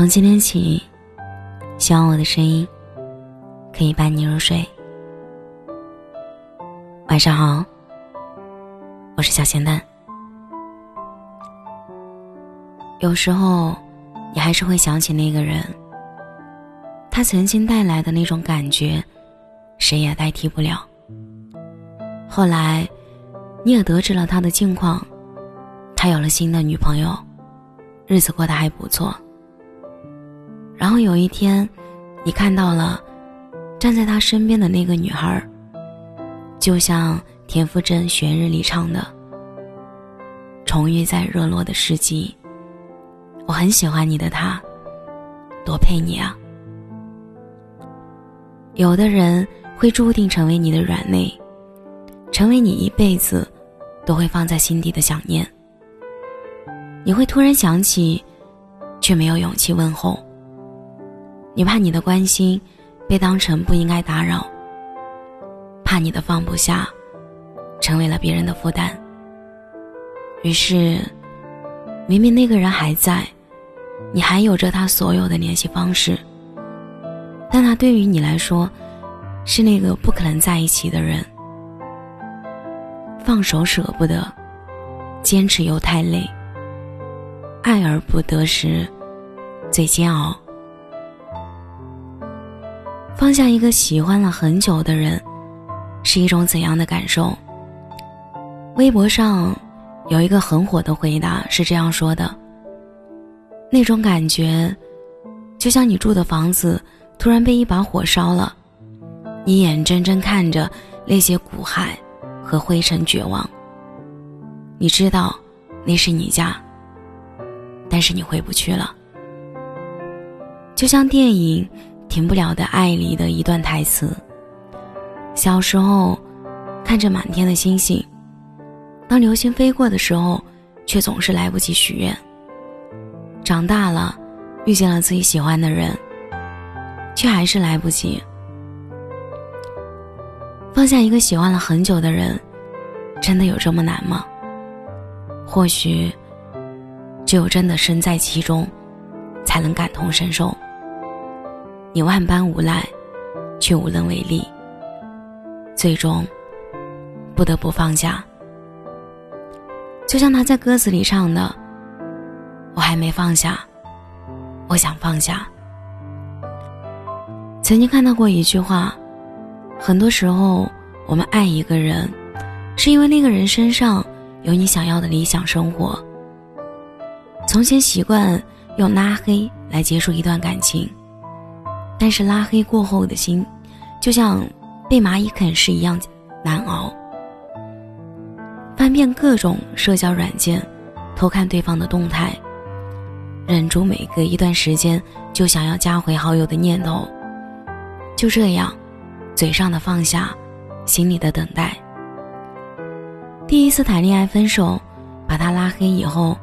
从今天起，希望我的声音可以伴你入睡。晚上好，我是小咸蛋。有时候，你还是会想起那个人，他曾经带来的那种感觉，谁也代替不了。后来，你也得知了他的近况，他有了新的女朋友，日子过得还不错。然后有一天，你看到了站在他身边的那个女孩，就像田馥甄《悬日》里唱的：“重遇在热络的世纪，我很喜欢你的他，多配你啊。”有的人会注定成为你的软肋，成为你一辈子都会放在心底的想念。你会突然想起，却没有勇气问候。你怕你的关心被当成不应该打扰，怕你的放不下成为了别人的负担。于是，明明那个人还在，你还有着他所有的联系方式，但他对于你来说是那个不可能在一起的人。放手舍不得，坚持又太累，爱而不得时最煎熬。放下一个喜欢了很久的人，是一种怎样的感受？微博上有一个很火的回答是这样说的：“那种感觉，就像你住的房子突然被一把火烧了，你眼睁睁看着那些骨骸和灰尘绝望。你知道那是你家，但是你回不去了。就像电影。”停不了的爱里的一段台词。小时候，看着满天的星星，当流星飞过的时候，却总是来不及许愿。长大了，遇见了自己喜欢的人，却还是来不及。放下一个喜欢了很久的人，真的有这么难吗？或许，只有真的身在其中，才能感同身受。你万般无奈，却无能为力，最终不得不放下。就像他在歌词里唱的：“我还没放下，我想放下。”曾经看到过一句话：“很多时候，我们爱一个人，是因为那个人身上有你想要的理想生活。”从前习惯用拉黑来结束一段感情。但是拉黑过后的心，就像被蚂蚁啃食一样难熬。翻遍各种社交软件，偷看对方的动态，忍住每隔一段时间就想要加回好友的念头。就这样，嘴上的放下，心里的等待。第一次谈恋爱分手，把他拉黑以后，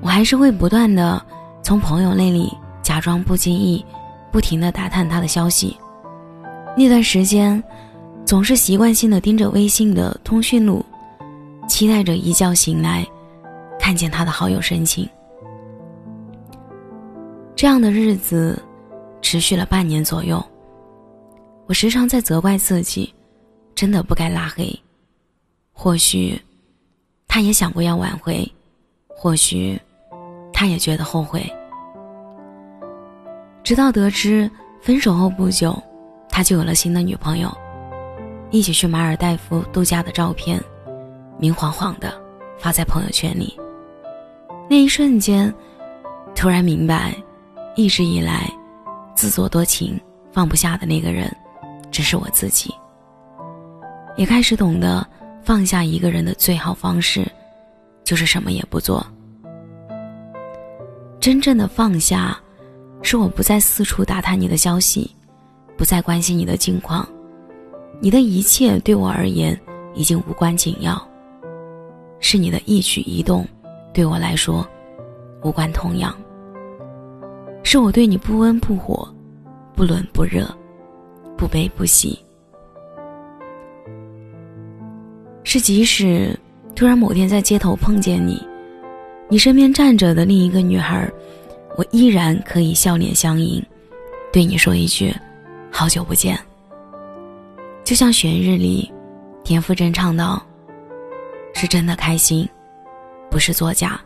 我还是会不断的从朋友那里假装不经意。不停的打探他的消息，那段时间，总是习惯性的盯着微信的通讯录，期待着一觉醒来，看见他的好友申请。这样的日子，持续了半年左右。我时常在责怪自己，真的不该拉黑。或许，他也想过要挽回，或许，他也觉得后悔。直到得知分手后不久，他就有了新的女朋友，一起去马尔代夫度假的照片，明晃晃的发在朋友圈里。那一瞬间，突然明白，一直以来自作多情放不下的那个人，只是我自己。也开始懂得放下一个人的最好方式，就是什么也不做。真正的放下。是我不再四处打探你的消息，不再关心你的近况，你的一切对我而言已经无关紧要。是你的一举一动，对我来说无关痛痒。是我对你不温不火，不冷不热，不悲不喜。是即使突然某天在街头碰见你，你身边站着的另一个女孩。我依然可以笑脸相迎，对你说一句“好久不见”。就像《悬日》里田馥甄唱道：“是真的开心，不是作假。”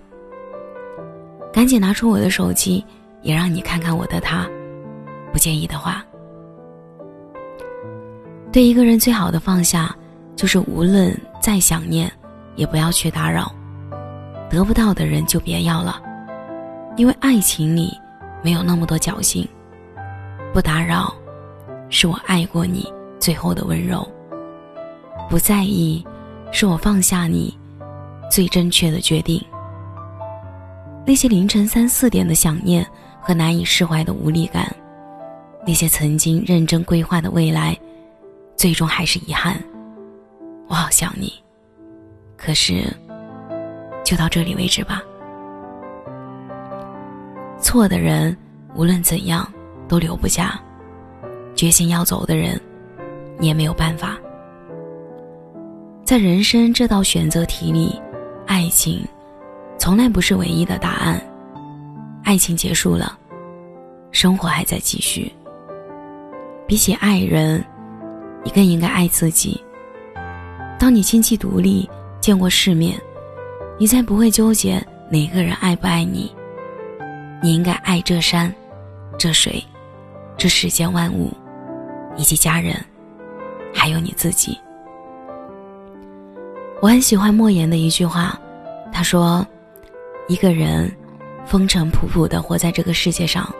赶紧拿出我的手机，也让你看看我的他。不介意的话，对一个人最好的放下，就是无论再想念，也不要去打扰。得不到的人就别要了，因为爱情里没有那么多侥幸。不打扰，是我爱过你最后的温柔。不在意，是我放下你最正确的决定。那些凌晨三四点的想念和难以释怀的无力感，那些曾经认真规划的未来，最终还是遗憾。我好想你，可是，就到这里为止吧。错的人无论怎样都留不下，决心要走的人，你也没有办法。在人生这道选择题里，爱情。从来不是唯一的答案。爱情结束了，生活还在继续。比起爱人，你更应该爱自己。当你经济独立，见过世面，你才不会纠结哪个人爱不爱你。你应该爱这山，这水，这世间万物，以及家人，还有你自己。我很喜欢莫言的一句话，他说。一个人风尘仆仆的活在这个世界上，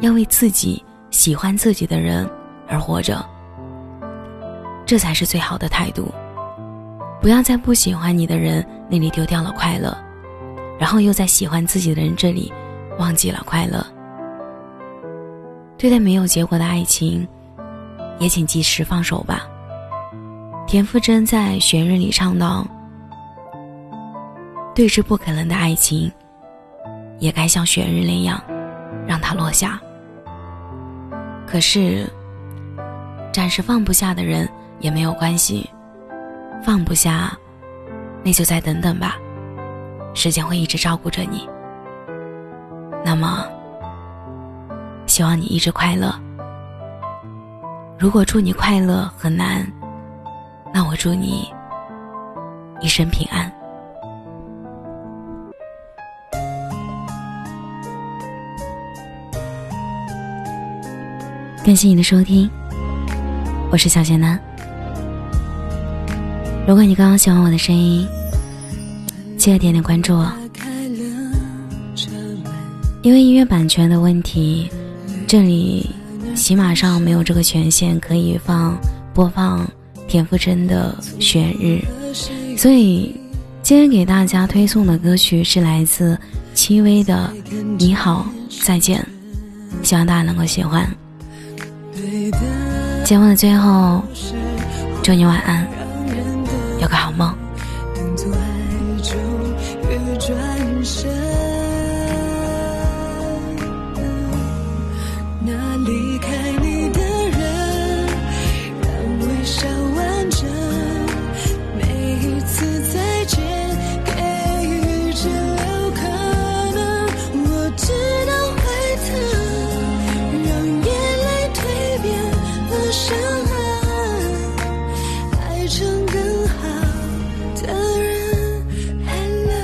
要为自己喜欢自己的人而活着，这才是最好的态度。不要在不喜欢你的人那里丢掉了快乐，然后又在喜欢自己的人这里忘记了快乐。对待没有结果的爱情，也请及时放手吧。田馥甄在《悬日》里唱道。对之不可能的爱情，也该像雪日那样，让它落下。可是，暂时放不下的人也没有关系，放不下，那就再等等吧，时间会一直照顾着你。那么，希望你一直快乐。如果祝你快乐很难，那我祝你一生平安。感谢你的收听，我是小贤男。如果你刚刚喜欢我的声音，记得点点关注我。因为音乐版权的问题，这里喜马上没有这个权限可以放播放田馥甄的《雪日》，所以今天给大家推送的歌曲是来自戚薇的《你好再见》，希望大家能够喜欢。节目的最后，祝你晚安，有个好梦。伤痕，爱成更好的人。Hello，Hello，Hello，Hello，Hello。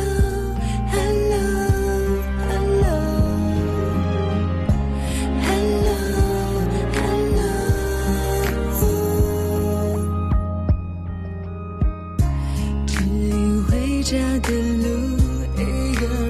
指引回家的路，一个。